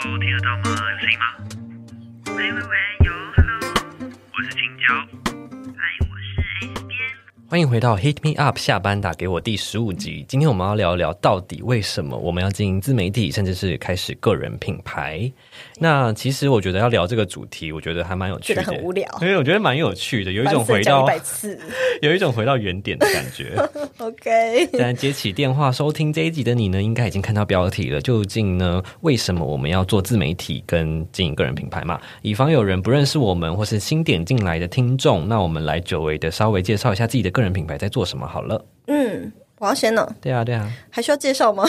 听得到吗？有声音吗？喂喂喂，有，Hello，我是青椒。欢迎回到 Hit Me Up 下班打给我第十五集。今天我们要聊一聊，到底为什么我们要经营自媒体，甚至是开始个人品牌？那其实我觉得要聊这个主题，我觉得还蛮有趣的，觉得很无聊，因为我觉得蛮有趣的，有一种回到一百次，有一种回到原点的感觉。OK，现在接起电话收听这一集的你呢，应该已经看到标题了。究竟呢，为什么我们要做自媒体跟经营个人品牌嘛？以防有人不认识我们，或是新点进来的听众，那我们来久违的稍微介绍一下自己的个人品牌在做什么好了。嗯。我要先呢？对啊，对啊，还需要介绍吗？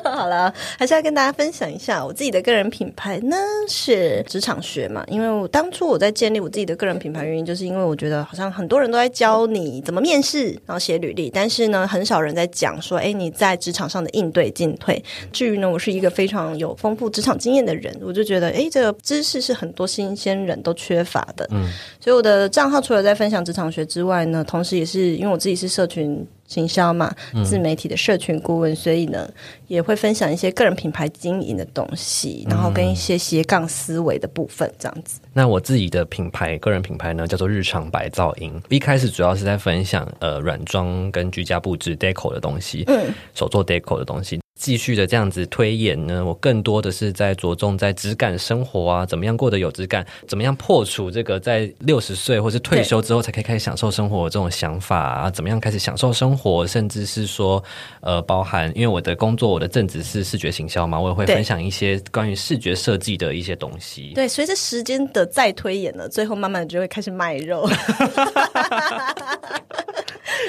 好了，还是要跟大家分享一下我自己的个人品牌呢，是职场学嘛。因为我当初我在建立我自己的个人品牌，原因就是因为我觉得好像很多人都在教你怎么面试，然后写履历，但是呢，很少人在讲说，哎，你在职场上的应对进退。至于呢，我是一个非常有丰富职场经验的人，我就觉得，哎，这个知识是很多新鲜人都缺乏的。嗯，所以我的账号除了在分享职场学之外呢，同时也是因为我自己是社群。行销嘛，自媒体的社群顾问，嗯、所以呢，也会分享一些个人品牌经营的东西，然后跟一些斜杠思维的部分，这样子。那我自己的品牌，个人品牌呢，叫做日常白噪音。一开始主要是在分享呃软装跟居家布置 deco 的东西，嗯，手做 deco 的东西。继续的这样子推演呢，我更多的是在着重在质感生活啊，怎么样过得有质感，怎么样破除这个在六十岁或是退休之后才可以开始享受生活这种想法啊，怎么样开始享受生活，甚至是说呃，包含因为我的工作，我的正职是视觉行销嘛，我也会分享一些关于视觉设计的一些东西。对，随着时间的再推演呢，最后慢慢的就会开始卖肉。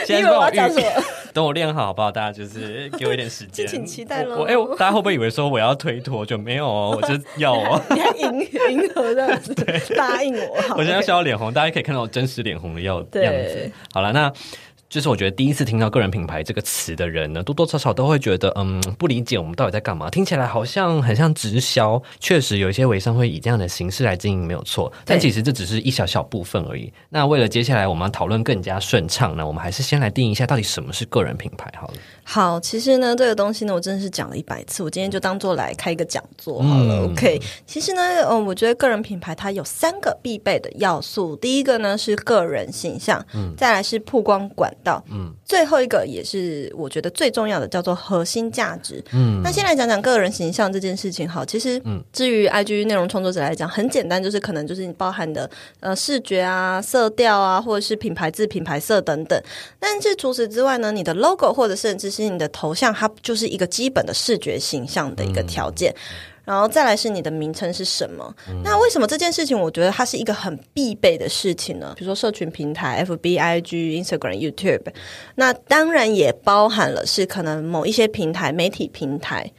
现在我要讲什么？等我练好好不好？大家就是给我一点时间，请期待喽。我哎、欸，大家会不会以为说我要推脱？就没有哦，我就要哦。你还迎迎合这样子，对，答应我。我现在笑到脸红，大家可以看到我真实脸红的样子。好了，那。就是我觉得第一次听到个人品牌这个词的人呢，多多少少都会觉得，嗯，不理解我们到底在干嘛。听起来好像很像直销，确实有一些微商会以这样的形式来经营，没有错。但其实这只是一小小部分而已。那为了接下来我们要讨论更加顺畅呢，我们还是先来定一下到底什么是个人品牌好了。好，其实呢，这个东西呢，我真的是讲了一百次，我今天就当做来开一个讲座好了。嗯、OK，其实呢，嗯，我觉得个人品牌它有三个必备的要素，第一个呢是个人形象，嗯，再来是曝光管。道嗯，最后一个也是我觉得最重要的，叫做核心价值。嗯，那先来讲讲个人形象这件事情。好，其实嗯，至于 IG 内容创作者来讲，很简单，就是可能就是你包含的呃视觉啊、色调啊，或者是品牌字、品牌色等等。但是除此之外呢，你的 logo 或者甚至是你的头像，它就是一个基本的视觉形象的一个条件。嗯然后再来是你的名称是什么？嗯、那为什么这件事情我觉得它是一个很必备的事情呢？比如说社群平台，FB、IG、Instagram、YouTube，那当然也包含了是可能某一些平台、媒体平台。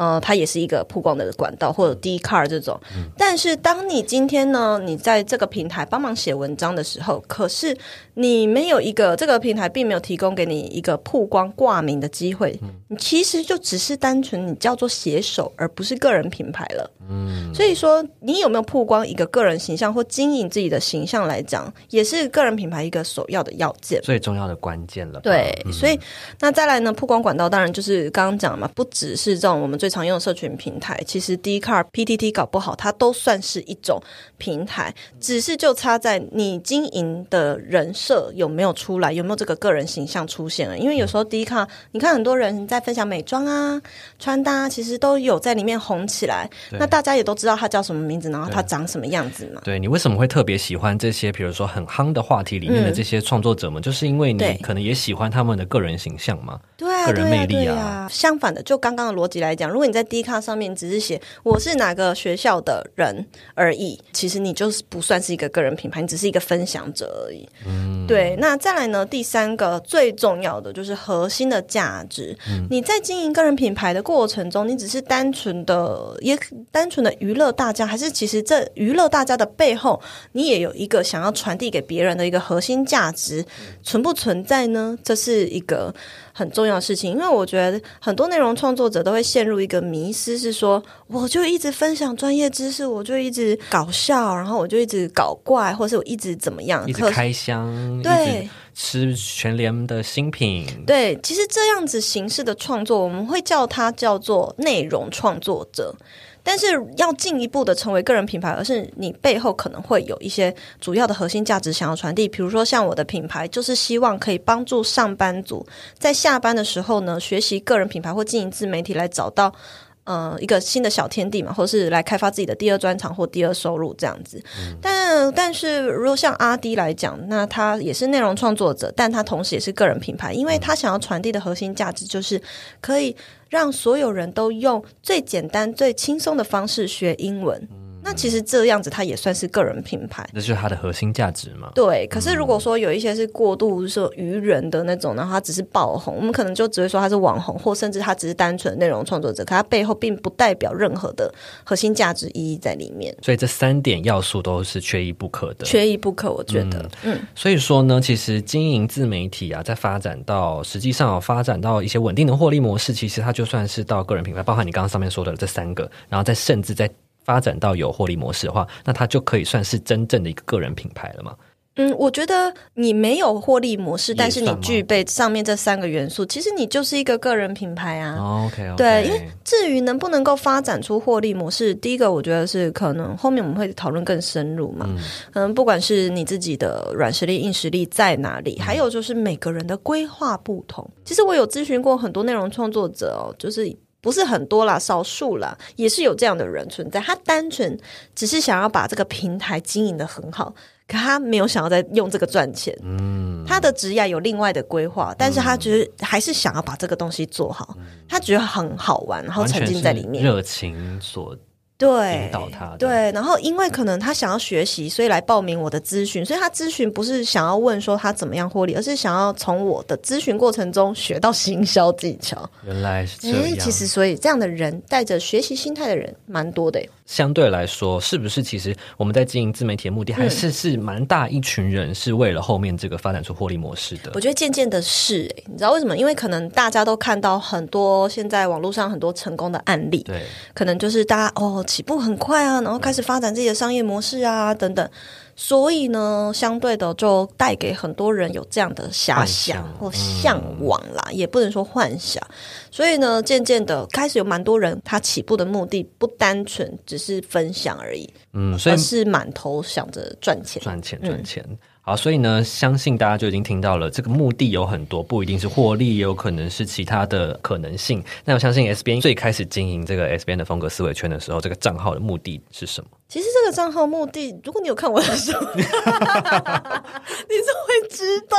呃，它也是一个曝光的管道，或者 Dcard 这种。嗯、但是，当你今天呢，你在这个平台帮忙写文章的时候，可是你没有一个这个平台并没有提供给你一个曝光挂名的机会，嗯、你其实就只是单纯你叫做写手，而不是个人品牌了。嗯，所以说你有没有曝光一个个人形象或经营自己的形象来讲，也是个人品牌一个首要的要件，最重要的关键了。对，嗯、所以那再来呢，曝光管道当然就是刚刚讲嘛，不只是这种我们最常用的社群平台，其实 Dcard、PTT 搞不好，它都算是一种平台，只是就差在你经营的人设有没有出来，有没有这个个人形象出现了。因为有时候 Dcard，你看很多人在分享美妆啊、穿搭，其实都有在里面红起来。那大家也都知道他叫什么名字，然后他长什么样子嘛。对，对你为什么会特别喜欢这些？比如说很夯的话题里面的这些创作者们，嗯、就是因为你可能也喜欢他们的个人形象嘛。对啊，个人魅力啊。对啊，对啊。相反的，就刚刚的逻辑来讲，如果你在 Dcard 上面只是写我是哪个学校的人而已，其实你就是不算是一个个人品牌，你只是一个分享者而已。嗯，对。那再来呢？第三个最重要的就是核心的价值。嗯，你在经营个人品牌的过程中，你只是单纯的也单纯的娱乐大家，还是其实这娱乐大家的背后，你也有一个想要传递给别人的一个核心价值存不存在呢？这是一个。很重要的事情，因为我觉得很多内容创作者都会陷入一个迷失，是说我就一直分享专业知识，我就一直搞笑，然后我就一直搞怪，或是我一直怎么样，一直开箱，对，吃全联的新品，对，其实这样子形式的创作，我们会叫它叫做内容创作者。但是要进一步的成为个人品牌，而是你背后可能会有一些主要的核心价值想要传递。比如说，像我的品牌，就是希望可以帮助上班族在下班的时候呢，学习个人品牌或经营自媒体，来找到。呃，一个新的小天地嘛，或是来开发自己的第二专长或第二收入这样子。嗯、但但是，如果像阿迪来讲，那他也是内容创作者，但他同时也是个人品牌，因为他想要传递的核心价值就是可以让所有人都用最简单、最轻松的方式学英文。嗯那其实这样子，它也算是个人品牌，那就是它的核心价值嘛。对，可是如果说有一些是过度说愚人的那种，然后他只是爆红，我们可能就只会说它是网红，或甚至它只是单纯内容创作者，可它背后并不代表任何的核心价值意义在里面。所以这三点要素都是缺一不可的，缺一不可，我觉得。嗯，嗯，所以说呢，其实经营自媒体啊，在发展到实际上发展到一些稳定的获利模式，其实它就算是到个人品牌，包含你刚刚上面说的这三个，然后再甚至在。发展到有获利模式的话，那它就可以算是真正的一个个人品牌了吗？嗯，我觉得你没有获利模式，但是你具备上面这三个元素，其实你就是一个个人品牌啊。Oh, OK，, okay. 对，因为至于能不能够发展出获利模式，第一个我觉得是可能后面我们会讨论更深入嘛。嗯，可能不管是你自己的软实力、硬实力在哪里，还有就是每个人的规划不同。其实我有咨询过很多内容创作者哦，就是。不是很多啦，少数啦，也是有这样的人存在。他单纯只是想要把这个平台经营得很好，可他没有想要再用这个赚钱。嗯，他的职业有另外的规划，但是他觉得还是想要把这个东西做好。嗯，他觉得很好玩，然后沉浸在里面，热情所。对，引导他对，然后因为可能他想要学习，所以来报名我的咨询。所以他咨询不是想要问说他怎么样获利，而是想要从我的咨询过程中学到行销技巧。原来是这样。其实，所以这样的人带着学习心态的人蛮多的。相对来说，是不是其实我们在经营自媒体的目的，还是是蛮大一群人是为了后面这个发展出获利模式的？我觉得渐渐的是，哎，你知道为什么？因为可能大家都看到很多现在网络上很多成功的案例，对，可能就是大家哦起步很快啊，然后开始发展自己的商业模式啊等等。所以呢，相对的就带给很多人有这样的遐想或向往啦，嗯、也不能说幻想。所以呢，渐渐的开始有蛮多人，他起步的目的不单纯只是分享而已，嗯，所以是满头想着赚钱、赚钱、赚钱。嗯好，所以呢，相信大家就已经听到了，这个目的有很多，不一定是获利，也有可能是其他的可能性。那我相信 S 编最开始经营这个 S 编的风格思维圈的时候，这个账号的目的是什么？其实这个账号目的，如果你有看我的书，你是会知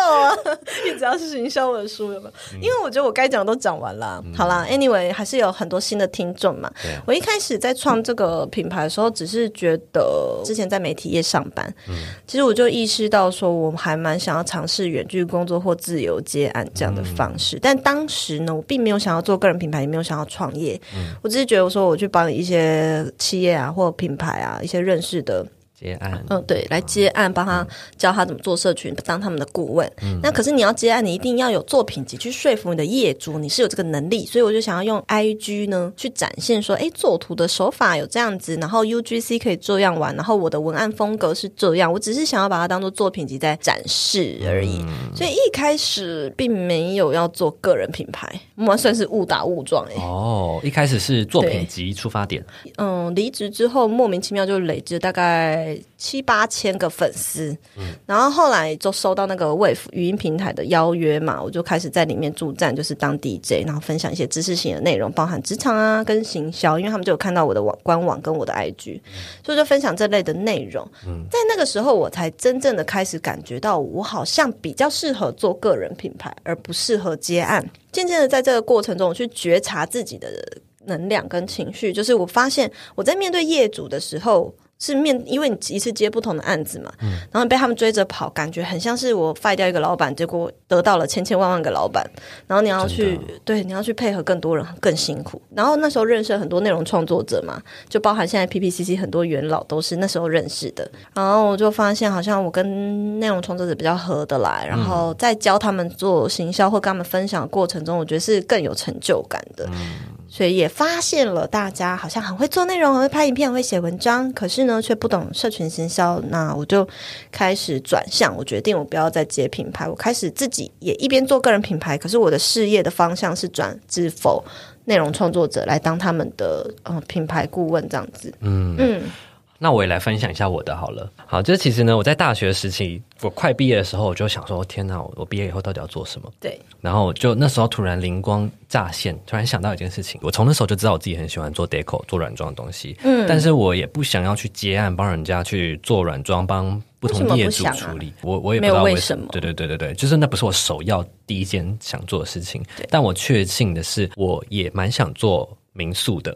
啊。你只要是行销我的书有没有？因为我觉得我该讲的都讲完了。嗯、好啦，Anyway，还是有很多新的听众嘛。嗯、我一开始在创这个品牌的时候，只是觉得之前在媒体业上班，嗯、其实我就意识到。说我还蛮想要尝试远距工作或自由接案这样的方式，嗯、但当时呢，我并没有想要做个人品牌，也没有想要创业。嗯、我只是觉得，我说我去帮一些企业啊，或品牌啊，一些认识的。接案，嗯，对，来接案，帮他教他怎么做社群，当他们的顾问。嗯，那可是你要接案，你一定要有作品集去说服你的业主，你是有这个能力。所以我就想要用 IG 呢去展现说，哎，作图的手法有这样子，然后 UGC 可以这样玩，然后我的文案风格是这样。我只是想要把它当做作品集在展示而已。嗯、所以一开始并没有要做个人品牌，我们算是误打误撞哎。哦，一开始是作品集出发点。嗯，离职之后莫名其妙就累积大概。七八千个粉丝，嗯、然后后来就收到那个 Wave 语音平台的邀约嘛，我就开始在里面助战，就是当 DJ，然后分享一些知识型的内容，包含职场啊跟行销，因为他们就有看到我的网官网跟我的 IG，、嗯、所以就分享这类的内容。嗯、在那个时候，我才真正的开始感觉到，我好像比较适合做个人品牌，而不适合接案。渐渐的，在这个过程中，我去觉察自己的能量跟情绪，就是我发现我在面对业主的时候。是面，因为你一次接不同的案子嘛，嗯、然后被他们追着跑，感觉很像是我废掉一个老板，结果得到了千千万万个老板，然后你要去对，你要去配合更多人，更辛苦。然后那时候认识很多内容创作者嘛，就包含现在 PPCC 很多元老都是那时候认识的。然后我就发现，好像我跟内容创作者比较合得来，然后在教他们做行销或跟他们分享的过程中，我觉得是更有成就感的。嗯所以也发现了，大家好像很会做内容，很会拍影片，很会写文章，可是呢，却不懂社群行销。那我就开始转向，我决定我不要再接品牌，我开始自己也一边做个人品牌，可是我的事业的方向是转至否内容创作者来当他们的呃品牌顾问这样子。嗯嗯。那我也来分享一下我的好了。好，就是其实呢，我在大学时期，我快毕业的时候，我就想说，天哪，我毕业以后到底要做什么？对。然后就那时候突然灵光乍现，突然想到一件事情。我从那时候就知道我自己很喜欢做 deco 做软装的东西。嗯。但是我也不想要去接案帮人家去做软装，帮不同业主处理。啊、我我也不知道为什么。对对对对对，就是那不是我首要第一件想做的事情。对。但我确信的是，我也蛮想做民宿的。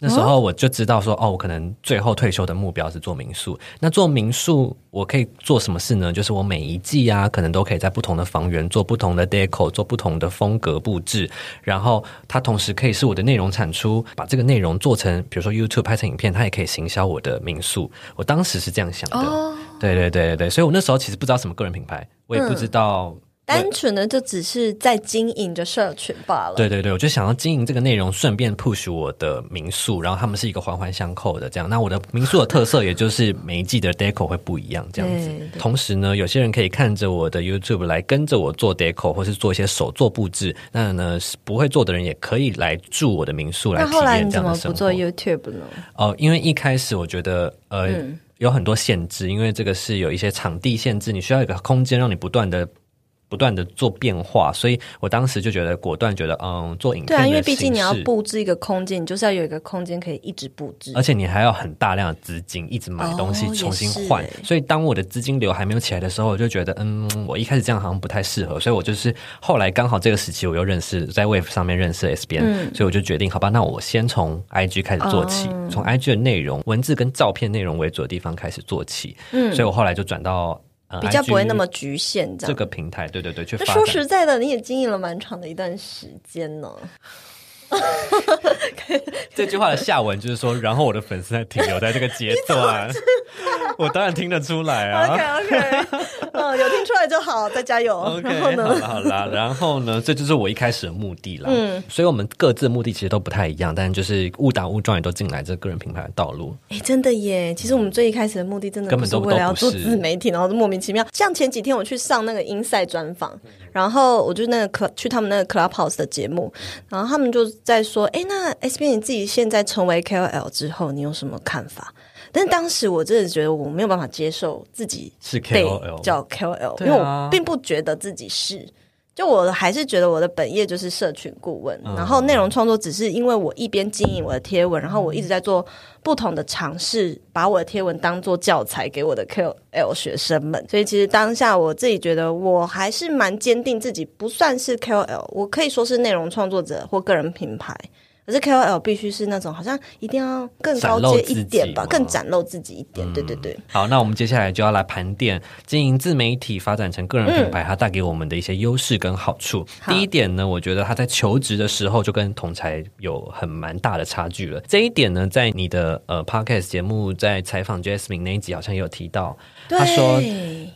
那时候我就知道说，哦，我可能最后退休的目标是做民宿。那做民宿，我可以做什么事呢？就是我每一季啊，可能都可以在不同的房源做不同的 deco，做不同的风格布置。然后它同时可以是我的内容产出，把这个内容做成，比如说 YouTube 拍成影片，它也可以行销我的民宿。我当时是这样想的。哦，对对对对对，所以我那时候其实不知道什么个人品牌，我也不知道。嗯单纯的就只是在经营着社群罢了。对对对，我就想要经营这个内容，顺便 push 我的民宿，然后他们是一个环环相扣的这样。那我的民宿的特色，也就是每一季的 deco 会不一样这样子。同时呢，有些人可以看着我的 YouTube 来跟着我做 deco，或是做一些手作布置。那呢，不会做的人也可以来住我的民宿来体验这样的生活。那后来你怎么不做 YouTube 呢？哦，因为一开始我觉得呃、嗯、有很多限制，因为这个是有一些场地限制，你需要一个空间让你不断的。不断的做变化，所以我当时就觉得果断觉得，嗯，做影片对啊，因为毕竟你要布置一个空间，你就是要有一个空间可以一直布置，而且你还要很大量的资金，一直买东西重新换。哦、所以当我的资金流还没有起来的时候，我就觉得，嗯，我一开始这样好像不太适合，所以我就是后来刚好这个时期我又认识在 Wave 上面认识 S 编、嗯，所以我就决定，好吧，那我先从 IG 开始做起，从、哦、IG 的内容、文字跟照片内容为主的地方开始做起。嗯，所以我后来就转到。比较不会那么局限，这样。这个平台，对对对，去说实在的，你也经营了蛮长的一段时间呢。这句话的下文就是说，然后我的粉丝还停留在这个阶段，我当然听得出来啊。OK OK，嗯，有听出来就好，再加油。OK，好 了好了，然后呢，这就是我一开始的目的了。嗯，所以我们各自的目的其实都不太一样，但就是误打误撞也都进来这个人品牌的道路。哎，真的耶！其实我们最一开始的目的真的根本都为了要做自媒体，然后莫名其妙。像前几天我去上那个 Inside 专访，然后我就那个去他们那个 Clubhouse 的节目，然后他们就。在说，哎，那 S B 你自己现在成为 KOL 之后，你有什么看法？但是当时我真的觉得我没有办法接受自己是 KOL 叫 KOL，因为我并不觉得自己是。就我还是觉得我的本业就是社群顾问，嗯，然后内容创作只是因为我一边经营我的贴文，然后我一直在做不同的尝试，把我的贴文当做教材给我的 KOL 学生们。所以其实当下我自己觉得我还是蛮坚定自己不算是 KOL，我可以说是内容创作者或个人品牌。可是 KOL 必须是那种好像一定要更高阶一点吧，更展露自己一点。嗯、对对对。好，那我们接下来就要来盘点经营自媒体发展成个人品牌，它带给我们的一些优势跟好处。嗯、第一点呢，我觉得他在求职的时候就跟同才有很蛮大的差距了。这一点呢，在你的呃 Podcast 节目在采访 Jasmine 那一集好像也有提到。他说：“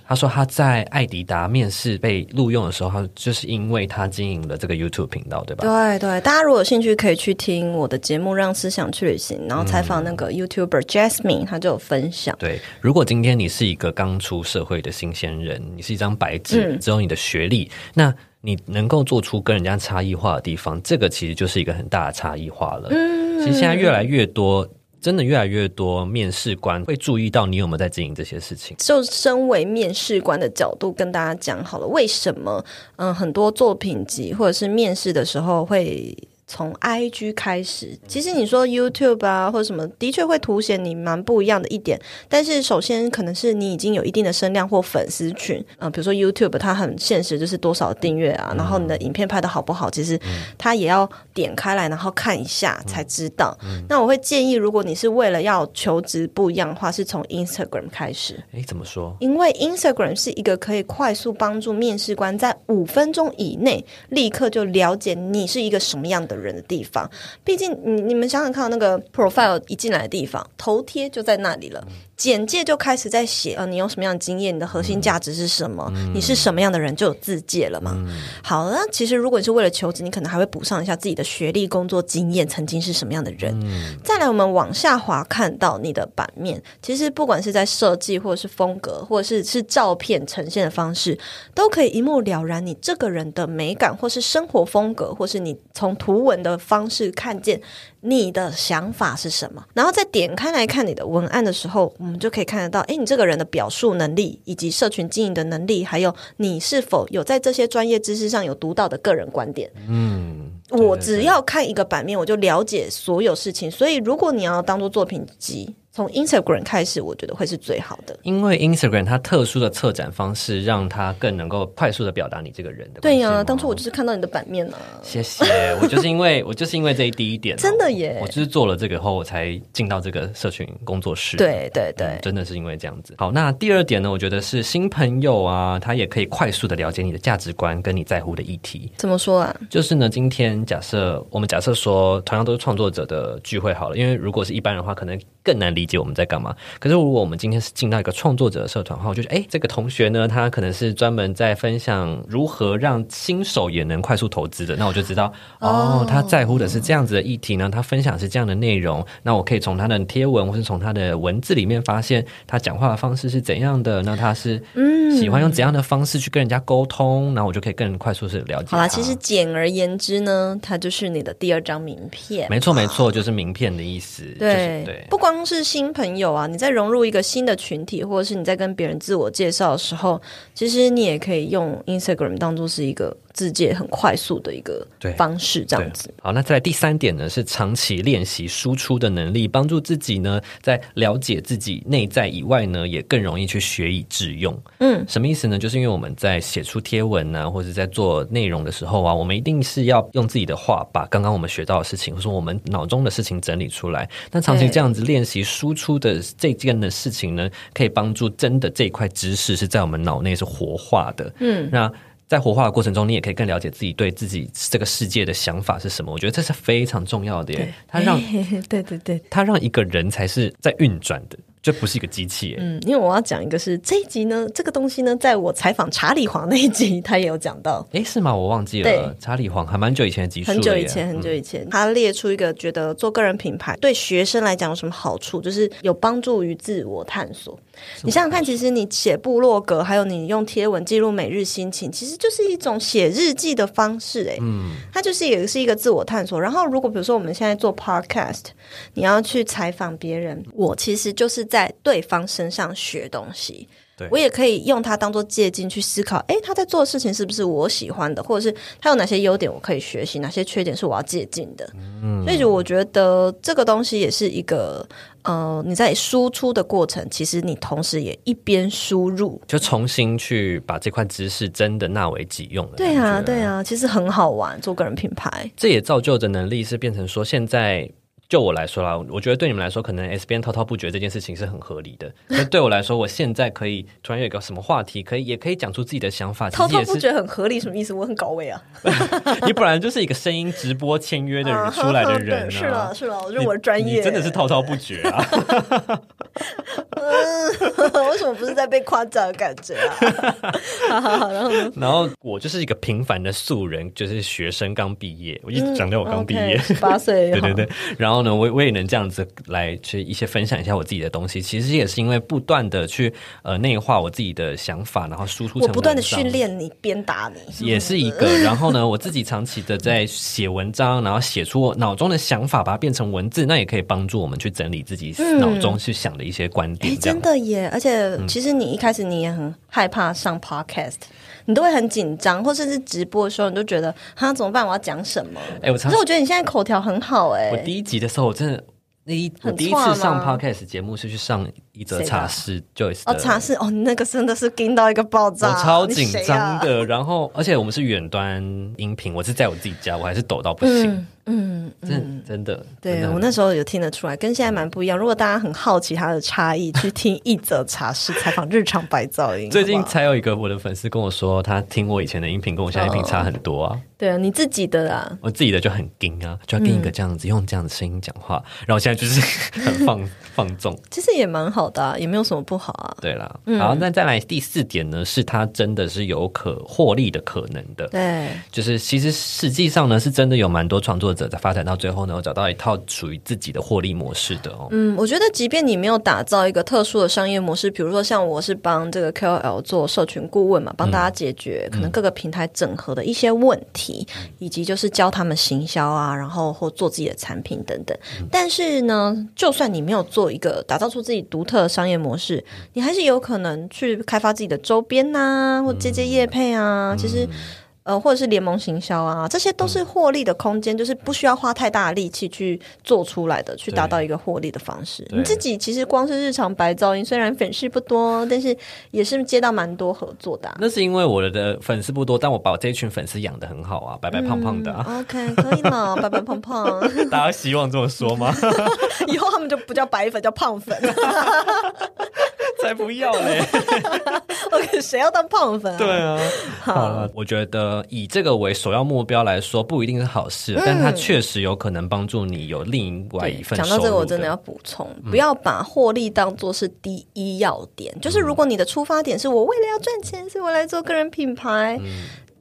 他说他在艾迪达面试被录用的时候，他就是因为他经营了这个 YouTube 频道，对吧？对对，大家如果有兴趣可以去听我的节目《让思想去旅行》，然后采访那个 YouTuber Jasmine，他就有分享。对，如果今天你是一个刚出社会的新鲜人，你是一张白纸，嗯，只有你的学历，那你能够做出跟人家差异化的地方，这个其实就是一个很大的差异化了。嗯，其实现在越来越多。”真的越来越多面试官会注意到你有没有在经营这些事情。就身为面试官的角度跟大家讲好了，为什么嗯很多作品集或者是面试的时候会。从 IG 开始，其实你说 YouTube 啊或者什么，的确会凸显你蛮不一样的一点。但是首先可能是你已经有一定的声量或粉丝群，嗯、呃，比如说 YouTube 它很现实，就是多少订阅啊、嗯，然后你的影片拍的好不好，其实它也要点开来然后看一下才知道。嗯、那我会建议，如果你是为了要求职不一样的话，是从 Instagram 开始。诶，怎么说？因为 Instagram 是一个可以快速帮助面试官在五分钟以内立刻就了解你是一个什么样的人。的地方，毕竟你你们想想看，那个 profile 一进来的地方，头贴就在那里了。简介就开始在写，呃，你有什么样的经验，你的核心价值是什么，嗯、你是什么样的人，就有自介了嘛。嗯、好，那其实如果你是为了求职，你可能还会补上一下自己的学历、工作经验，曾经是什么样的人。嗯、再来，我们往下滑，看到你的版面，其实不管是在设计，或者是风格，或者是是照片呈现的方式，都可以一目了然你这个人的美感，或是生活风格，或是你从图文的方式看见。你的想法是什么？然后再点开来看你的文案的时候，我们就可以看得到，哎，你这个人的表述能力，以及社群经营的能力，还有你是否有在这些专业知识上有独到的个人观点。嗯，我只要看一个版面，我就了解所有事情。所以，如果你要当做作品集。从 Instagram 开始，我觉得会是最好的，因为 Instagram 它特殊的策展方式，让它更能够快速的表达你这个人的。对呀、啊，当初我就是看到你的版面呢、啊。谢谢，我就是因为 我就是因为这一第一点，真的耶，我就是做了这个后，我才进到这个社群工作室。对对对、嗯，真的是因为这样子。好，那第二点呢，我觉得是新朋友啊，他也可以快速的了解你的价值观跟你在乎的议题。怎么说啊？就是呢，今天假设我们假设说，同样都是创作者的聚会好了，因为如果是一般人的话，可能更难理解我们在干嘛。可是，如果我们今天是进到一个创作者的社团的话，我就觉得，哎，这个同学呢，他可能是专门在分享如何让新手也能快速投资的。那我就知道，哦，他在乎的是这样子的议题呢，他分享是这样的内容。那我可以从他的贴文或是从他的文字里面发现他讲话的方式是怎样的。那他是嗯喜欢用怎样的方式去跟人家沟通？那我就可以更快速是了解。好啦，其实简而言之呢，它就是你的第二张名片。没错，没错，就是名片的意思。对、就是、对，不光是新朋友啊。你在融入一个新的群体，或者是你在跟别人自我介绍的时候，其实你也可以用 Instagram 当做是一个。自界很快速的一个方式，这样子。好，那再来第三点呢，是长期练习输出的能力，帮助自己呢，在了解自己内在以外呢，也更容易去学以致用。嗯，什么意思呢？就是因为我们在写出贴文啊，或者在做内容的时候啊，我们一定是要用自己的话，把刚刚我们学到的事情，或者说我们脑中的事情整理出来。那长期这样子练习输出的这件的事情呢，可以帮助真的这块知识是在我们脑内是活化的。嗯，那。在活化的过程中，你也可以更了解自己对自己这个世界的想法是什么。我觉得这是非常重要的耶。它让 对对对，它让一个人才是在运转的。这不是一个机器，嗯，因为我要讲一个是这一集呢，这个东西呢，在我采访查理皇那一集，他也有讲到，哎，是吗？我忘记了，对。查理皇还蛮久以前的集数，很久以前，很久以前，嗯、他列出一个觉得做个人品牌对学生来讲有什么好处，就是有帮助于自我探索。你想想看，其实你写部落格，还有你用贴文记录每日心情，其实就是一种写日记的方式，哎，嗯，它就是也是一个自我探索。然后，如果比如说我们现在做 podcast，你要去采访别人，我其实就是在对方身上学东西，对我也可以用它当做借镜去思考，哎，他在做的事情是不是我喜欢的，或者是他有哪些优点我可以学习，哪些缺点是我要借鉴的。嗯，所以我觉得这个东西也是一个，呃，你在输出的过程，其实你同时也一边输入，就重新去把这块知识真的纳为己用了。对啊，对啊，其实很好玩，做个人品牌，这也造就的能力是变成说现在。就我来说啦，我觉得对你们来说，可能 S 边滔滔不绝这件事情是很合理的。那对我来说，我现在可以突然有一个什么话题，可以也可以讲出自己的想法，滔滔不绝很合理，什么意思？我很高位啊！你本来就是一个声音直播签约的人出来的 人，啊，是了是了，我觉得我的专业，真的是滔滔不绝啊！为什么不是在被夸奖的感觉啊？好好好，然后呢？然后我就是一个平凡的素人，就是学生刚毕业，我一直讲到我刚毕业，十八岁，对对对，然后。我我也能这样子来去一些分享一下我自己的东西，其实也是因为不断的去呃内化我自己的想法，然后输出成。我不断的训练你，鞭打你，也是一个。然后呢，我自己长期的在写文章，然后写出我脑中的想法，把它变成文字，那也可以帮助我们去整理自己脑中去想的一些观点。哎、嗯，真的耶！而且其实你一开始你也很害怕上 podcast，你都会很紧张，或甚至直播的时候，你都觉得哈怎么办？我要讲什么？哎，我可是我觉得你现在口条很好哎。我第一集的时候，我真的那一我第一次上 podcast 节目是去上一则茶室，Joyce 哦，茶室哦，那个真的是惊到一个爆炸，我超紧张的。啊、然后，而且我们是远端音频，我是在我自己家，我还是抖到不行。嗯嗯，真真的，对，我那时候有听得出来，跟现在蛮不一样。如果大家很好奇它的差异，去听一则茶室采访日常白噪音。最近才有一个我的粉丝跟我说，他听我以前的音频，跟我现在音频差很多啊。对啊，你自己的啦，我自己的就很惊啊，就要跟一个这样子用这样的声音讲话，然后现在就是 很放放纵。其实也蛮好。好的、啊，也没有什么不好啊。对啦，好，那再来第四点呢，是它真的是有可获利的可能的。对，就是其实实际上呢，是真的有蛮多创作者在发展到最后呢，找到一套属于自己的获利模式的哦。嗯，我觉得即便你没有打造一个特殊的商业模式，比如说像我是帮这个 KOL 做社群顾问嘛，帮大家解决可能各个平台整合的一些问题，嗯、以及就是教他们行销啊，然后或做自己的产品等等。嗯、但是呢，就算你没有做一个打造出自己独特的商业模式，你还是有可能去开发自己的周边呐、啊，或接接业配啊，嗯、其实。呃，或者是联盟行销啊，这些都是获利的空间，嗯、就是不需要花太大的力气去做出来的，去达到一个获利的方式。你自己其实光是日常白噪音，虽然粉丝不多，但是也是接到蛮多合作的、啊。那是因为我的粉丝不多，但我把我这一群粉丝养的很好啊，白白胖胖的、啊嗯。OK，可以了，白白胖胖。大家希望这么说吗？以后他们就不叫白粉，叫胖粉。才不要嘞！OK，谁要当胖粉啊？对啊，好了，我觉得以这个为首要目标来说，不一定是好事，嗯、但它确实有可能帮助你有另外一份。讲到这个，我真的要补充，嗯、不要把获利当做是第一要点。就是如果你的出发点是我为了要赚钱，是我来做个人品牌。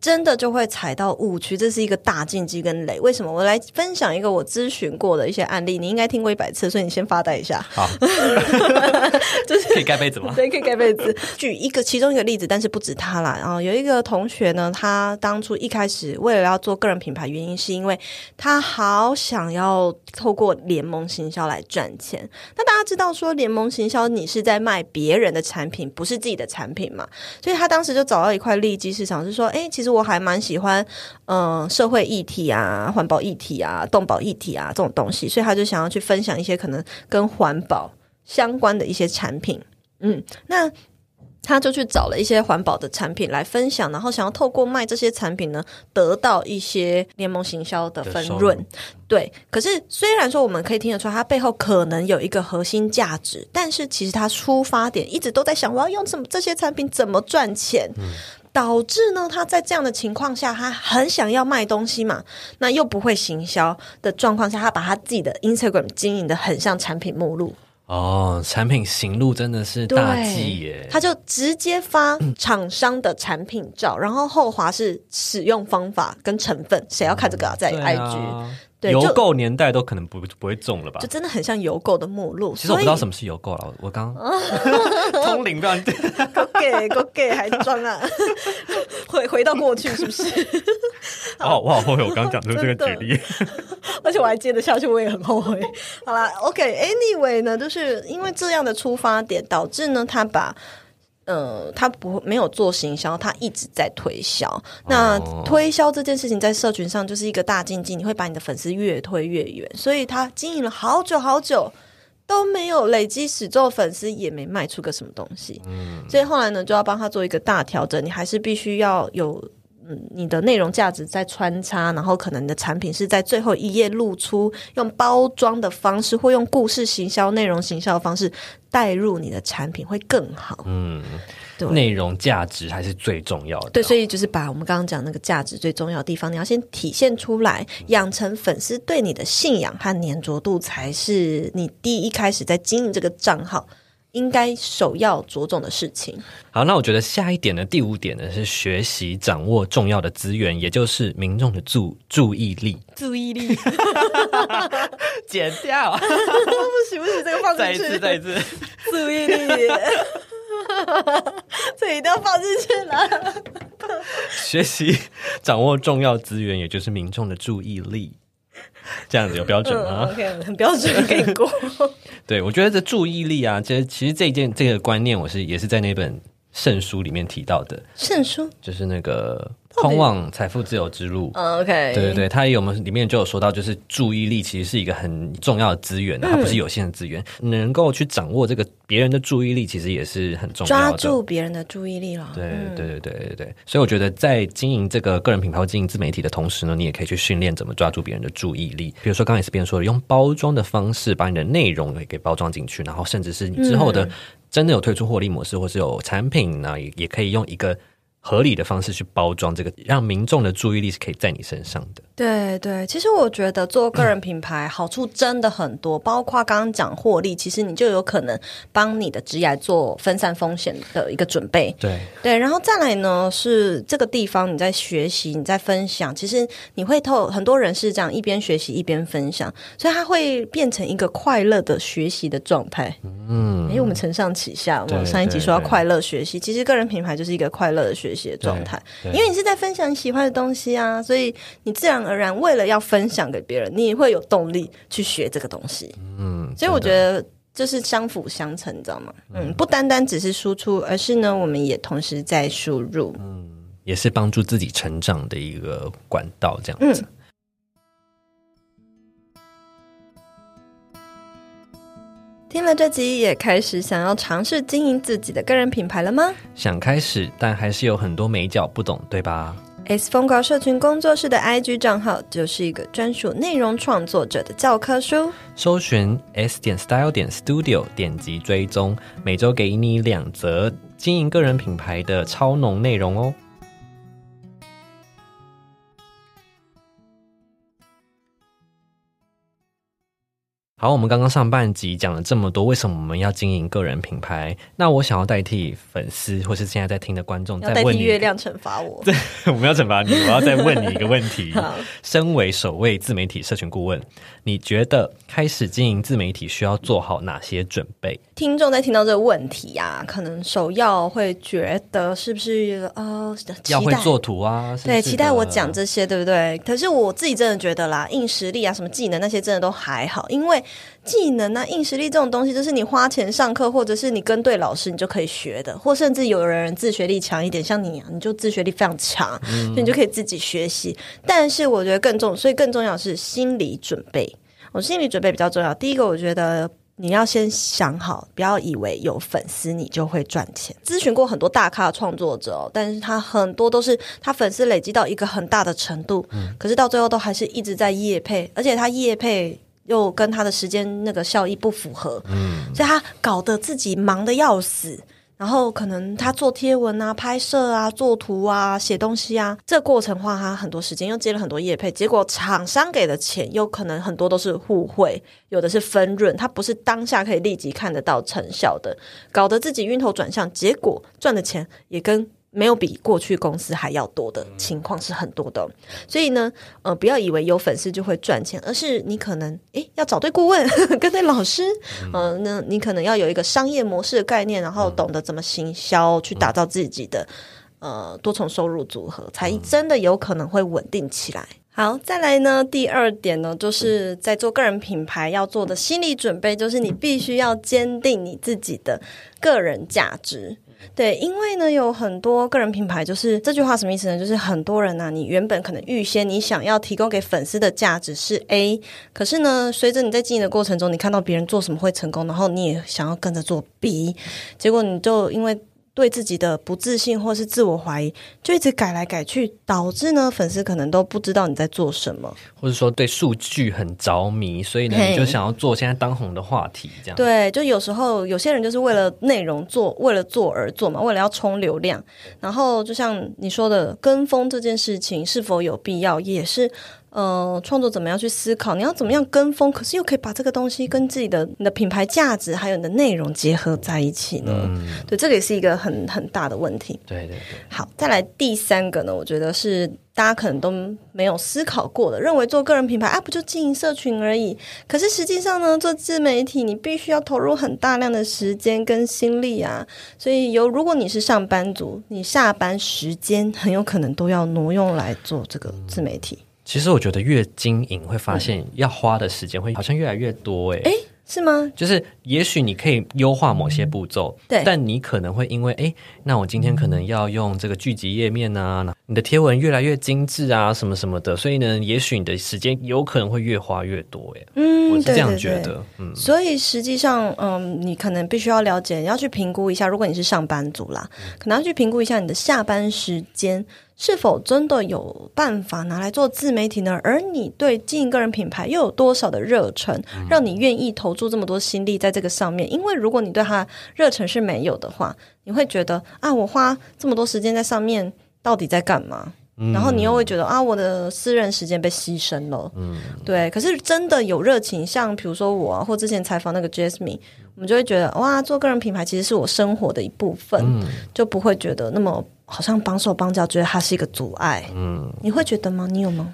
嗯真的就会踩到误区，这是一个大禁忌跟雷。为什么？我来分享一个我咨询过的一些案例，你应该听过一百次，所以你先发呆一下。好，就是可以盖被子吗？对，可以盖被子。举一个其中一个例子，但是不止他啦。然后有一个同学呢，他当初一开始为了要做个人品牌，原因是因为他好想要透过联盟行销来赚钱。那大家知道说联盟行销，你是在卖别人的产品，不是自己的产品嘛？所以他当时就找到一块利基市场，是说，哎，其实。我还蛮喜欢，嗯、呃，社会议题啊、环保议题啊、动保议题啊这种东西，所以他就想要去分享一些可能跟环保相关的一些产品。嗯，那他就去找了一些环保的产品来分享，然后想要透过卖这些产品呢，得到一些联盟行销的分润。对，可是虽然说我们可以听得出来，它背后可能有一个核心价值，但是其实他出发点一直都在想，我要用什么这些产品怎么赚钱。嗯导致呢，他在这样的情况下，他很想要卖东西嘛，那又不会行销的状况下，他把他自己的 Instagram 经营的很像产品目录。哦，产品行路真的是大忌耶！他就直接发厂商的产品照，然后后滑是使用方法跟成分，谁要看这个啊？在 IG。对，邮购年代都可能不不会中了吧？就真的很像邮购的目录。其实我不知道什么是邮购了，我刚 通灵不要给给给还装啊？回回到过去是不是？哦，我好后悔，我刚讲出这个举例，而且我还接得下去，我也很后悔。好啦，OK，Anyway 呢，就是因为这样的出发点，导致呢他把。呃，他不没有做行销，他一直在推销。那推销这件事情在社群上就是一个大禁忌，你会把你的粉丝越推越远。所以他经营了好久好久都没有累积始终粉丝，也没卖出个什么东西。嗯，所以后来呢，就要帮他做一个大调整。你还是必须要有。你的内容价值在穿插，然后可能你的产品是在最后一页露出，用包装的方式或用故事行销、内容行销的方式带入你的产品会更好。嗯，对，内容价值还是最重要的。对，所以就是把我们刚刚讲那个价值最重要的地方，你要先体现出来，养成粉丝对你的信仰和粘着度，才是你第一开始在经营这个账号。应该首要着重的事情。好，那我觉得下一点呢，第五点呢是学习掌握重要的资源，也就是民众的注注意力。注意力，剪掉，不行不行，这个放进去。再一次，再一次，注意力，这一定要放进去了。学习掌握重要资源，也就是民众的注意力。这样子有标准吗？嗯，OK，很标准，可以过。对，我觉得这注意力啊，这其实这件这个观念，我是也是在那本圣书里面提到的。圣书就是那个。通往财富自由之路。Uh, OK，对对对，它也有我们里面就有说到，就是注意力其实是一个很重要的资源，它不是有限的资源，嗯、能够去掌握这个别人的注意力，其实也是很重要的。抓住别人的注意力了。对对对对对对，所以我觉得在经营这个个人品牌、经营自媒体的同时呢，你也可以去训练怎么抓住别人的注意力。比如说刚才也是别人说的，用包装的方式把你的内容给包装进去，然后甚至是你之后的真的有推出获利模式，或是有产品呢，也也可以用一个。合理的方式去包装这个，让民众的注意力是可以在你身上的。对对，其实我觉得做个人品牌好处真的很多，嗯、包括刚刚讲获利，其实你就有可能帮你的职业做分散风险的一个准备。对对，然后再来呢是这个地方你在学习，你在分享，其实你会透很多人是这样一边学习一边分享，所以它会变成一个快乐的学习的状态。嗯，因为，我们承上启下，我们上一集说要快乐学习，其实个人品牌就是一个快乐的学习的状态，因为你是在分享你喜欢的东西啊，所以你自然而然为了要分享给别人，你也会有动力去学这个东西。嗯，所以我觉得就是相辅相成，你知道吗？嗯，不单单只是输出，而是呢，我们也同时在输入。嗯，也是帮助自己成长的一个管道，这样子。嗯听了这集，也开始想要尝试经营自己的个人品牌了吗？想开始，但还是有很多美角不懂，对吧？S 风格社群工作室的 IG 账号就是一个专属内容创作者的教科书。搜寻 S 点 Style 点 Studio，点击追踪，每周给你两则经营个人品牌的超浓内容哦。好，我们刚刚上半集讲了这么多，为什么我们要经营个人品牌？那我想要代替粉丝，或是现在在听的观众，再问你，月亮惩罚我。对，我们要惩罚你，我要再问你一个问题。身为首位自媒体社群顾问，你觉得开始经营自媒体需要做好哪些准备？听众在听到这个问题呀、啊，可能首要会觉得是不是呃，要会做图啊？是是对，期待我讲这些，对不对？可是我自己真的觉得啦，硬实力啊，什么技能那些，真的都还好，因为。技能啊，硬实力这种东西，就是你花钱上课，或者是你跟对老师，你就可以学的。或甚至有人自学力强一点，像你，你就自学力非常强，嗯、所以你就可以自己学习。但是我觉得更重，所以更重要的是心理准备。我心理准备比较重要。第一个，我觉得你要先想好，不要以为有粉丝你就会赚钱。咨询过很多大咖创作者，但是他很多都是他粉丝累积到一个很大的程度，嗯、可是到最后都还是一直在业配，而且他业配。又跟他的时间那个效益不符合，嗯，所以他搞得自己忙得要死，然后可能他做贴文啊、拍摄啊、做图啊、写东西啊，这个过程花他很多时间，又接了很多业配，结果厂商给的钱又可能很多都是互惠，有的是分润，他不是当下可以立即看得到成效的，搞得自己晕头转向，结果赚的钱也跟。没有比过去公司还要多的情况是很多的，所以呢，呃，不要以为有粉丝就会赚钱，而是你可能诶要找对顾问，呵 呵跟对老师，嗯、呃，那你可能要有一个商业模式的概念，然后懂得怎么行销，去打造自己的呃多重收入组合，才真的有可能会稳定起来。好，再来呢，第二点呢，就是在做个人品牌要做的心理准备，就是你必须要坚定你自己的个人价值。对，因为呢，有很多个人品牌，就是这句话什么意思呢？就是很多人呢、啊，你原本可能预先你想要提供给粉丝的价值是 A，可是呢，随着你在经营的过程中，你看到别人做什么会成功，然后你也想要跟着做 B，结果你就因为。对自己的不自信或是自我怀疑，就一直改来改去，导致呢粉丝可能都不知道你在做什么，或者说对数据很着迷，所以呢你就想要做现在当红的话题，这样。对，就有时候有些人就是为了内容做，为了做而做嘛，为了要冲流量，然后就像你说的跟风这件事情是否有必要，也是。呃，创作怎么样去思考？你要怎么样跟风，可是又可以把这个东西跟自己的你的品牌价值还有你的内容结合在一起呢？嗯、对，这个也是一个很很大的问题。对对对。好，再来第三个呢，我觉得是大家可能都没有思考过的，认为做个人品牌啊，不就经营社群而已？可是实际上呢，做自媒体你必须要投入很大量的时间跟心力啊。所以有，如果你是上班族，你下班时间很有可能都要挪用来做这个自媒体。嗯其实我觉得越经营会发现要花的时间会好像越来越多诶。诶，是吗？就是也许你可以优化某些步骤，对，但你可能会因为诶，那我今天可能要用这个聚集页面啊，你的贴文越来越精致啊，什么什么的，所以呢，也许你的时间有可能会越花越多诶。嗯，我是这样觉得。嗯，所以实际上，嗯，你可能必须要了解，要去评估一下，如果你是上班族啦，可能要去评估一下你的下班时间。是否真的有办法拿来做自媒体呢？而你对经营个人品牌又有多少的热忱，让你愿意投注这么多心力在这个上面？因为如果你对它热忱是没有的话，你会觉得啊，我花这么多时间在上面，到底在干嘛？然后你又会觉得啊，我的私人时间被牺牲了。嗯，对。可是真的有热情，像比如说我啊，或之前采访那个 Jasmine，我们就会觉得哇，做个人品牌其实是我生活的一部分，嗯，就不会觉得那么。好像绑手绑脚，觉得它是一个阻碍。嗯，你会觉得吗？你有吗？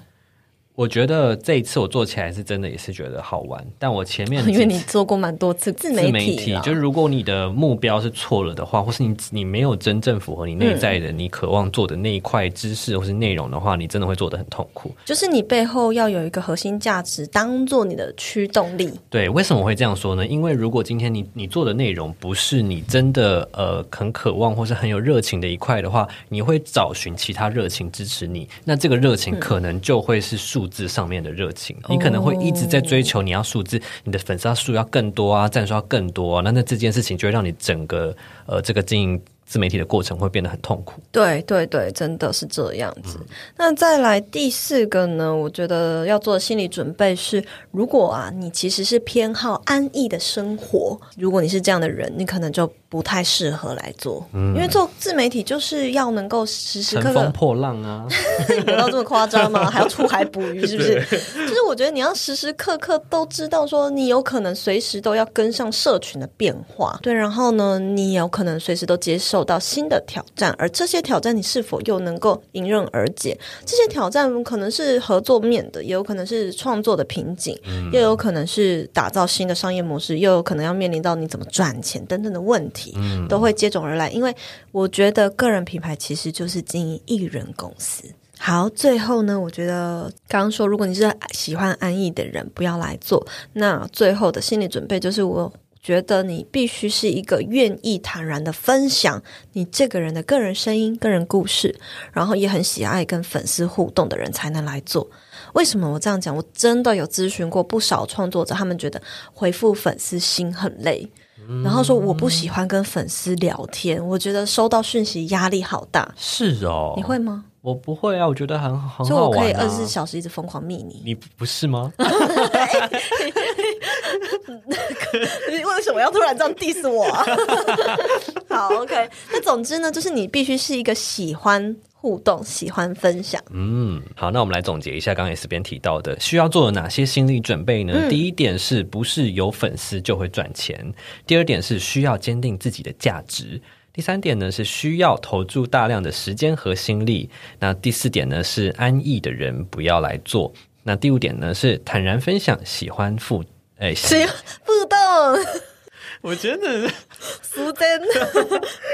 我觉得这一次我做起来是真的，也是觉得好玩。但我前面 因为你做过蛮多次自媒体，自媒体就如果你的目标是错了的话，或是你你没有真正符合你内在的、嗯、你渴望做的那一块知识或是内容的话，你真的会做的很痛苦。就是你背后要有一个核心价值，当做你的驱动力。对，为什么会这样说呢？因为如果今天你你做的内容不是你真的呃很渴望或是很有热情的一块的话，你会找寻其他热情支持你。那这个热情可能就会是数字上面的热情，你可能会一直在追求你要数字，你的粉丝数要更多啊，赞数要更多啊，那那这件事情就会让你整个呃这个经营自媒体的过程会变得很痛苦。对对对，真的是这样子。嗯、那再来第四个呢？我觉得要做的心理准备是，如果啊你其实是偏好安逸的生活，如果你是这样的人，你可能就。不太适合来做，嗯，因为做自媒体就是要能够时时刻刻破浪啊，有到这么夸张吗？还要出海捕鱼，是不是？就是我觉得你要时时刻刻都知道，说你有可能随时都要跟上社群的变化，对，然后呢，你有可能随时都接受到新的挑战，而这些挑战你是否又能够迎刃而解？这些挑战可能是合作面的，也有可能是创作的瓶颈，嗯，又有可能是打造新的商业模式，又有可能要面临到你怎么赚钱等等的问题。都会接踵而来，因为我觉得个人品牌其实就是经营艺人公司。好，最后呢，我觉得刚刚说，如果你是喜欢安逸的人，不要来做。那最后的心理准备就是，我觉得你必须是一个愿意坦然的分享你这个人的个人声音、个人故事，然后也很喜爱跟粉丝互动的人才能来做。为什么我这样讲？我真的有咨询过不少创作者，他们觉得回复粉丝心很累。然后说我不喜欢跟粉丝聊天，我觉得收到讯息压力好大。是哦，你会吗？我不会啊，我觉得很很好玩啊。所以我可以二十四小时一直疯狂密你。你不是吗？你为什么要突然这样 diss 我啊？好，OK。那总之呢，就是你必须是一个喜欢。互动，喜欢分享。嗯，好，那我们来总结一下刚刚 S 边提到的需要做的哪些心理准备呢？嗯、第一点是不是有粉丝就会赚钱？第二点是需要坚定自己的价值。第三点呢是需要投注大量的时间和心力。那第四点呢是安逸的人不要来做。那第五点呢是坦然分享，喜欢互哎，喜欢互动。我真的是福登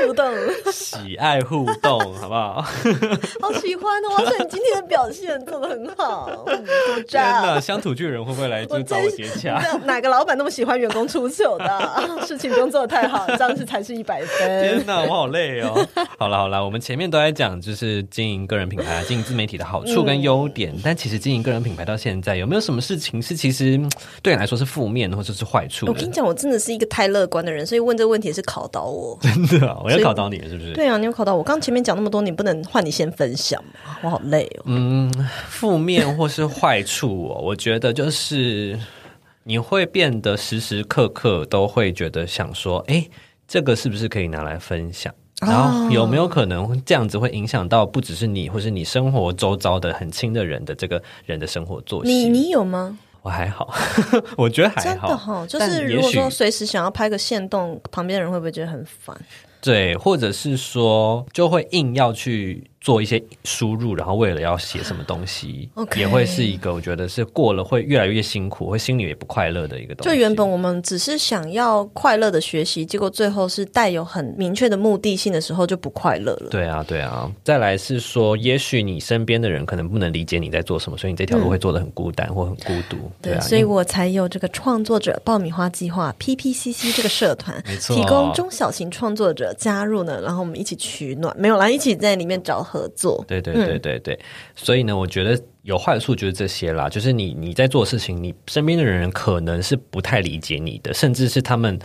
互动，喜爱互动，好不好？好喜欢哦！而且你今天的表现做的很好，真的，乡土巨人会不会来就找我接洽？哪个老板那么喜欢员工出糗的？事情不用做的太好，这样子才是一百分。天哪，我好累哦！好了好了，我们前面都在讲就是经营个人品牌、经营自媒体的好处跟优点，嗯、但其实经营个人品牌到现在有没有什么事情是其实对你来说是负面或者是坏处？我跟你讲，我真的是一个太。乐观的人，所以问这个问题是考倒我，真的啊！我要考倒你是不是？对啊，你有考倒我。刚前面讲那么多，你不能换你先分享吗？我好累哦。嗯，负面或是坏处哦，我觉得就是你会变得时时刻刻都会觉得想说，哎，这个是不是可以拿来分享？然后有没有可能这样子会影响到不只是你，或是你生活周遭的很亲的人的这个人的生活作息？你你有吗？我还好，我觉得还好。真的哈，就是如果说随时想要拍个线动，旁边的人会不会觉得很烦？对，或者是说就会硬要去。做一些输入，然后为了要写什么东西.也会是一个我觉得是过了会越来越辛苦，会心里也不快乐的一个东西。就原本我们只是想要快乐的学习，结果最后是带有很明确的目的性的时候就不快乐了。对啊，对啊。再来是说，也许你身边的人可能不能理解你在做什么，所以你这条路会做的很孤单、嗯、或很孤独。对啊，所以我才有这个创作者爆米花计划 （PPCC） 这个社团，没错，提供中小型创作者加入呢，然后我们一起取暖，没有啦，一起在里面找。合作。对对对对对，嗯、所以呢，我觉得有坏处就是这些啦，就是你你在做事情，你身边的人可能是不太理解你的，甚至是他们。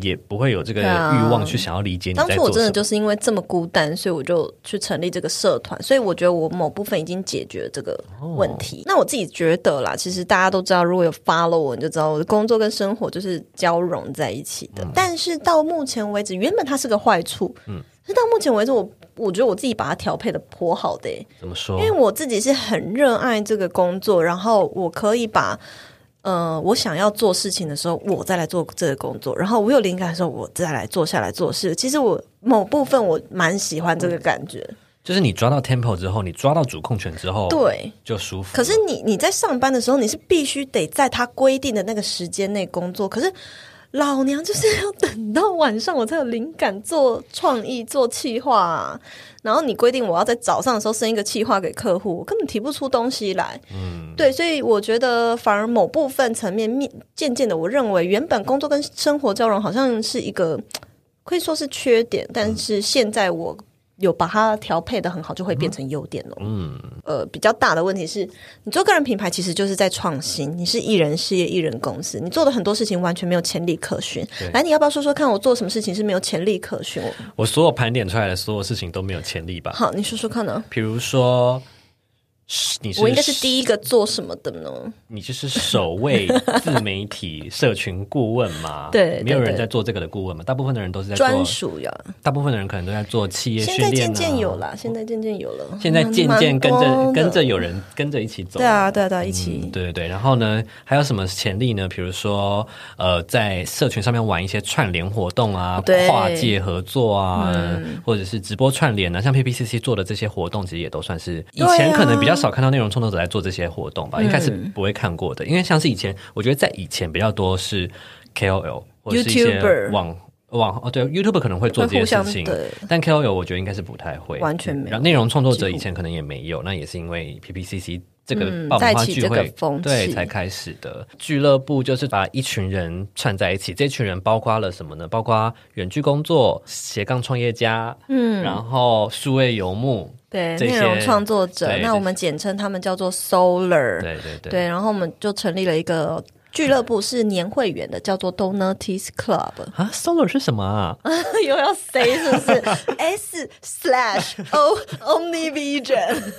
也不会有这个欲望去想要理解你。当初我真的就是因为这么孤单，所以我就去成立这个社团。所以我觉得我某部分已经解决了这个问题。哦、那我自己觉得啦，其实大家都知道，如果有 follow 我，你就知道我的工作跟生活就是交融在一起的。嗯、但是到目前为止，原本它是个坏处，嗯，是到目前为止我，我我觉得我自己把它调配的颇好的。怎么说？因为我自己是很热爱这个工作，然后我可以把。呃，我想要做事情的时候，我再来做这个工作；然后我有灵感的时候，我再来坐下来做事。其实我某部分我蛮喜欢这个感觉，就是你抓到 tempo 之后，你抓到主控权之后，对，就舒服。可是你你在上班的时候，你是必须得在他规定的那个时间内工作，可是。老娘就是要等到晚上我才有灵感做创意做企划啊，然后你规定我要在早上的时候生一个企划给客户，我根本提不出东西来。嗯，对，所以我觉得反而某部分层面面渐渐的，我认为原本工作跟生活交融好像是一个可以说是缺点，但是现在我。有把它调配的很好，就会变成优点了。嗯，呃，比较大的问题是你做个人品牌，其实就是在创新。你是艺人事业、艺人公司，你做的很多事情完全没有潜力可循。来，你要不要说说看，我做什么事情是没有潜力可循？我所有盘点出来的所有事情都没有潜力吧？好，你说说看呢？比如说。你是我应该是第一个做什么的呢？你就是首位自媒体 社群顾问嘛？对，没有人在做这个的顾问嘛？大部分的人都是在做专属呀。大部分的人可能都在做企业训练。现在渐渐有了，现在渐渐有了。现在渐渐跟着跟着有人跟着一起走。对啊，对啊，对啊，一起。对对对。然后呢，还有什么潜力呢？比如说，呃，在社群上面玩一些串联活动啊，跨界合作啊，或者是直播串联啊，像 PPCC 做的这些活动，其实也都算是以前可能比较少看到内容创作者在做这些活动吧，应该是不会看过的。因为像是以前，我觉得在以前比较多是 KOL 或者是一些网网哦，对，YouTuber 可能会做这些事情，但 KOL 我觉得应该是不太会，完全没有。然后内容创作者以前可能也没有，那也是因为 PPCC 这个爆米花聚会对才开始的俱乐部，就是把一群人串在一起。这群人包括了什么呢？包括远距工作、斜杠创业家，嗯，然后数位游牧。对，内容创作者，那我们简称他们叫做 Solar。对对对。对，然后我们就成立了一个俱乐部，是年会员的，叫做 donutis Club。啊，Solar 是什么啊？又要 say 是不是？S slash O OmniVision。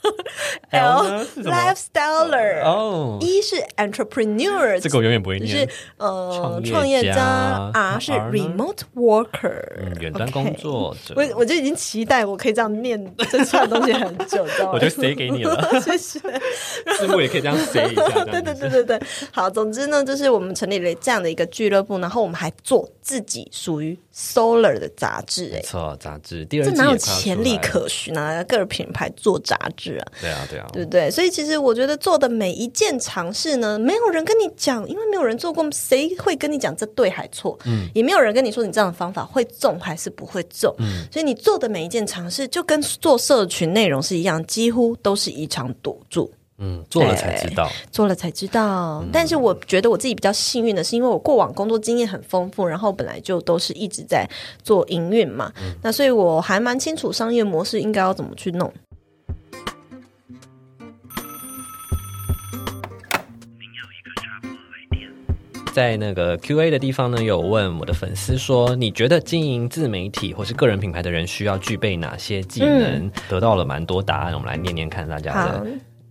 L lifestyler 哦，E 是 entrepreneur，这个我永远不会念。就是呃，创业家。R 是 remote worker，远端工作者。我我就已经期待我可以这样念这串东西很久？我就塞给你了，谢谢。字幕也可以这样塞一下。对对对对对，好，总之呢，就是我们成立了这样的一个俱乐部，然后我们还做自己属于 Solar 的杂志。哎，错，杂志。第二季这哪有潜力可循啊？个人品牌做杂志。啊，对啊，对啊，对不对？所以其实我觉得做的每一件尝试呢，没有人跟你讲，因为没有人做过，谁会跟你讲这对还错？嗯，也没有人跟你说你这样的方法会中还是不会中。嗯，所以你做的每一件尝试，就跟做社群内容是一样，几乎都是一场赌注。嗯，做了才知道，做了才知道。嗯，但是我觉得我自己比较幸运的是，因为我过往工作经验很丰富，然后本来就都是一直在做营运嘛，嗯，那所以我还蛮清楚商业模式应该要怎么去弄。在那个 Q&A 的地方呢，有问我的粉丝说，你觉得经营自媒体或是个人品牌的人需要具备哪些技能？嗯、得到了蛮多答案，我们来念念看大家的。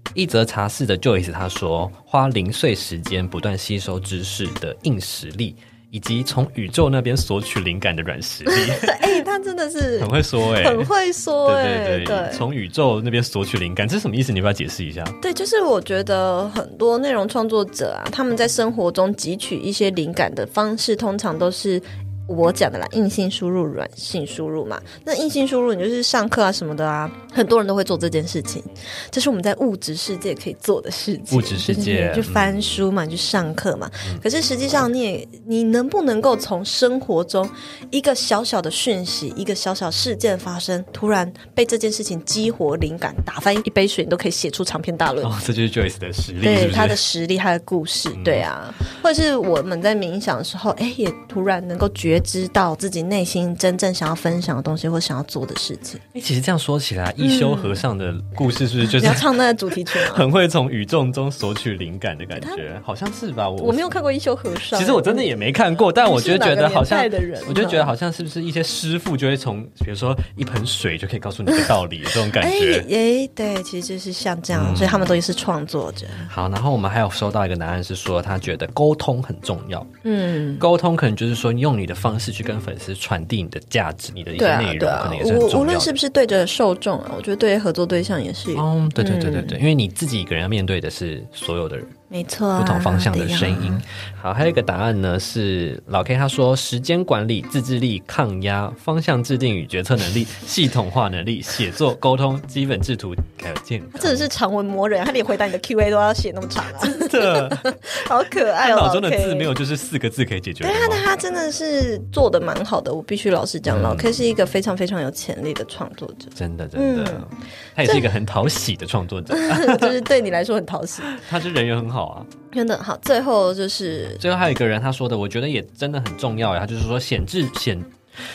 好一则茶室的 Joyce 他说，花零碎时间不断吸收知识的硬实力。以及从宇宙那边索取灵感的软实力，哎、欸，他真的是很会说哎、欸，很会说哎、欸，对对对，从宇宙那边索取灵感，这是什么意思？你要不要解释一下？对，就是我觉得很多内容创作者啊，他们在生活中汲取一些灵感的方式，通常都是。我讲的啦，硬性输入、软性输入嘛。那硬性输入，你就是上课啊什么的啊，很多人都会做这件事情。这是我们在物质世界可以做的事情。物质世界，就翻书嘛，嗯、就上课嘛。嗯、可是实际上，你也你能不能够从生活中一个小小的讯息、一个小小事件发生，突然被这件事情激活灵感，打翻一杯水，你都可以写出长篇大论。哦，这就是 Joyce 的实力，对？他的实力，他的故事，对啊。嗯、或者是我们在冥想的时候，哎，也突然能够觉。觉知道自己内心真正想要分享的东西或想要做的事情。哎，其实这样说起来，一休和尚的故事是不是就是、嗯、要唱那个主题曲吗？很会从宇宙中索取灵感的感觉，好像是吧？我我没有看过一休和尚，其实我真的也没看过，但我就觉得好像，我就觉得好像是不是一些师傅就会从，比如说一盆水就可以告诉你个道理，这种感觉。哎，对，其实就是像这样，嗯、所以他们都是创作者。好，然后我们还有收到一个答案是说，他觉得沟通很重要。嗯，沟通可能就是说，用你的方式去跟粉丝传递你的价值，你的一些内容，可能也是很重要的。无论是不是对着受众啊，我觉得对于合作对象也是。哦，对对对对对，嗯、因为你自己一个人要面对的是所有的人。没错、啊，不同方向的声音。好，还有一个答案呢，是老 K 他说：时间管理、自制力、抗压、方向制定与决策能力、系统化能力、写作、沟通、基本制图，还有健康。他真的是长文魔人，他连回答你的 Q&A 都要写那么长啊！真的，好可爱哦！脑中的字没有就是四个字可以解决。对啊，那他真的是做的蛮好的，我必须老实讲，嗯、老 K 是一个非常非常有潜力的创作者。真的，真的，嗯、他也是一个很讨喜的创作者，就是对你来说很讨喜。他是人缘很好。好啊，真的好。最后就是最后还有一个人他说的，我觉得也真的很重要呀。他就是说显字显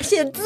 显字，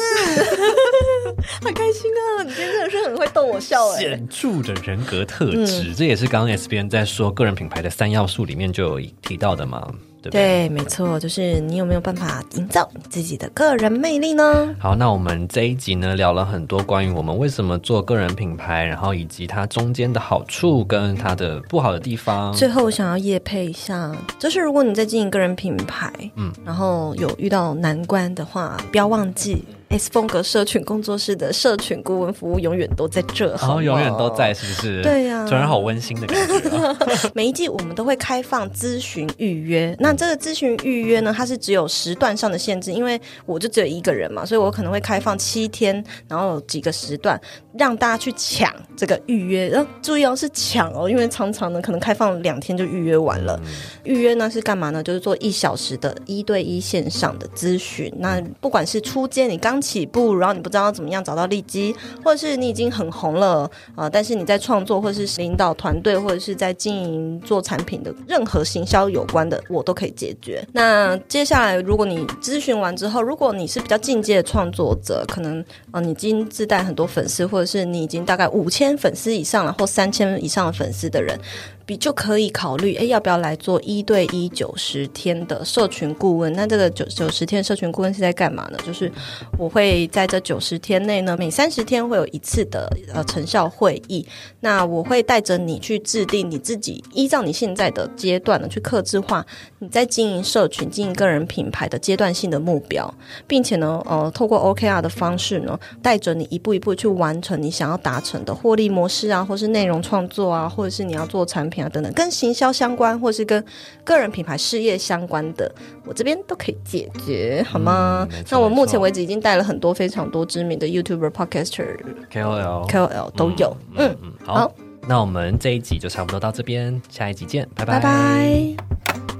好开心啊！你今天真的是很会逗我笑哎。显著的人格特质，嗯、这也是刚刚 S 编在说个人品牌的三要素里面就有提到的嘛。对，对，没错，就是你有没有办法营造你自己的个人魅力呢？好，那我们这一集呢，聊了很多关于我们为什么做个人品牌，然后以及它中间的好处跟它的不好的地方。最后，我想要夜配一下，就是如果你在经营个人品牌，嗯，然后有遇到难关的话，不要忘记。S 风格社群工作室的社群顾问服务永远都在这，好，哦，永远都在，是不是？对呀，啊，突然好温馨的感觉，啊。每一季我们都会开放咨询预约，那这个咨询预约呢，它是只有时段上的限制，因为我就只有一个人嘛，所以我可能会开放七天，然后有几个时段让大家去抢这个预约。然后注意哦，是抢哦，因为常常呢可能开放两天就预约完了。嗯，预约呢是干嘛呢？就是做一小时的一对一线上的咨询。那不管是初阶，你刚起步，然后你不知道怎么样找到利基，或者是你已经很红了啊、呃，但是你在创作或者是领导团队或者是在经营做产品的任何行销有关的，我都可以解决。那接下来，如果你咨询完之后，如果你是比较进阶的创作者，可能啊、你已经自带很多粉丝，或者是你已经大概五千粉丝以上了，或三千以上的粉丝的人。比就可以考虑，哎，要不要来做一对一九十天的社群顾问？那这个九九十天社群顾问是在干嘛呢？就是我会在这九十天内呢，每三十天会有一次的呃成效会议。那我会带着你去制定你自己依照你现在的阶段呢，去克制化你在经营社群、经营个人品牌的阶段性的目标，并且呢，呃，透过 OKR 的方式呢，带着你一步一步去完成你想要达成的获利模式啊，或是内容创作啊，或者是你要做产品品。啊，等等，跟行销相关，或是跟个人品牌事业相关的，我这边都可以解决，好吗？嗯、那我目前为止已经带了很多非常多知名的 YouTuber、Podcaster、KOL、KOL 都有。嗯嗯，好，好，那我们这一集就差不多到这边，下一集见，拜拜。拜拜。